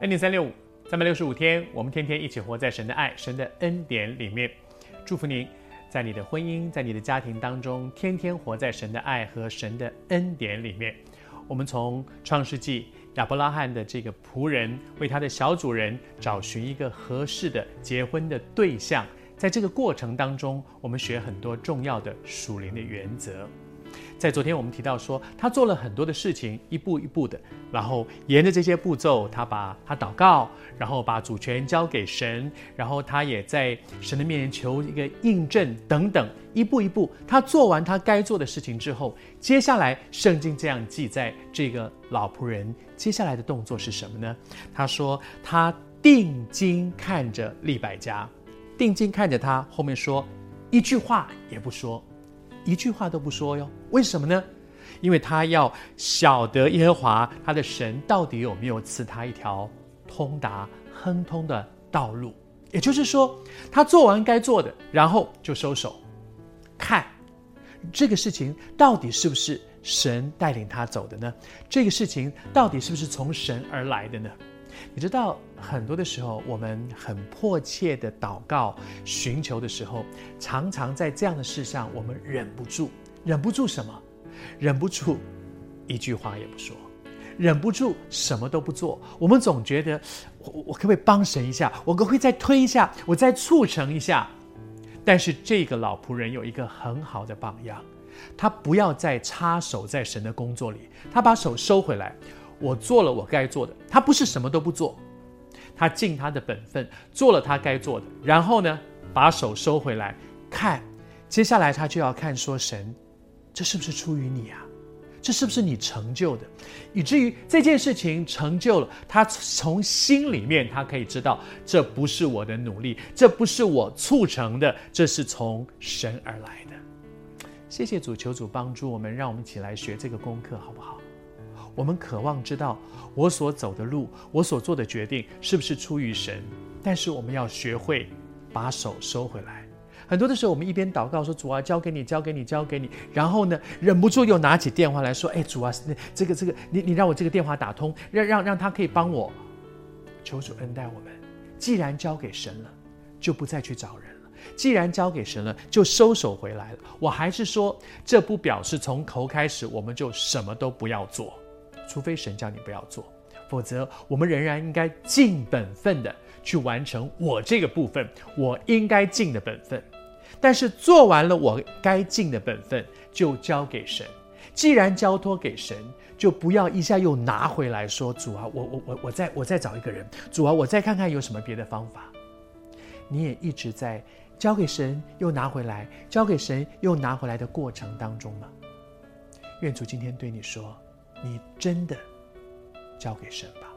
恩典三六五，三百六十五天，我们天天一起活在神的爱、神的恩典里面。祝福您，在你的婚姻、在你的家庭当中，天天活在神的爱和神的恩典里面。我们从创世纪亚伯拉罕的这个仆人为他的小主人找寻一个合适的结婚的对象，在这个过程当中，我们学很多重要的属灵的原则。在昨天我们提到说，他做了很多的事情，一步一步的，然后沿着这些步骤，他把他祷告，然后把主权交给神，然后他也在神的面前求一个印证等等，一步一步，他做完他该做的事情之后，接下来圣经这样记载，这个老仆人接下来的动作是什么呢？他说他定睛看着利百加，定睛看着他，后面说一句话也不说。一句话都不说哟，为什么呢？因为他要晓得耶和华他的神到底有没有赐他一条通达亨通的道路。也就是说，他做完该做的，然后就收手，看这个事情到底是不是神带领他走的呢？这个事情到底是不是从神而来的呢？你知道，很多的时候，我们很迫切的祷告、寻求的时候，常常在这样的事上，我们忍不住，忍不住什么？忍不住一句话也不说，忍不住什么都不做。我们总觉得，我我可不可以帮神一下？我可不可以再推一下？我再促成一下？但是这个老仆人有一个很好的榜样，他不要再插手在神的工作里，他把手收回来。我做了我该做的，他不是什么都不做，他尽他的本分做了他该做的，然后呢，把手收回来，看，接下来他就要看说神，这是不是出于你啊？这是不是你成就的？以至于这件事情成就了，他从心里面他可以知道，这不是我的努力，这不是我促成的，这是从神而来的。谢谢主，求主帮助我们，让我们一起来学这个功课，好不好？我们渴望知道我所走的路，我所做的决定是不是出于神，但是我们要学会把手收回来。很多的时候，我们一边祷告说：“主啊，交给你，交给你，交给你。”然后呢，忍不住又拿起电话来说：“哎，主啊，这个这个，你你让我这个电话打通，让让让他可以帮我。”求主恩待我们。既然交给神了，就不再去找人了；既然交给神了，就收手回来了。我还是说，这不表示从头开始我们就什么都不要做。除非神叫你不要做，否则我们仍然应该尽本分的去完成我这个部分，我应该尽的本分。但是做完了我该尽的本分，就交给神。既然交托给神，就不要一下又拿回来说：“主啊，我我我我再我再找一个人，主啊，我再看看有什么别的方法。”你也一直在交给神又拿回来，交给神又拿回来的过程当中吗？愿主今天对你说。你真的交给神吧。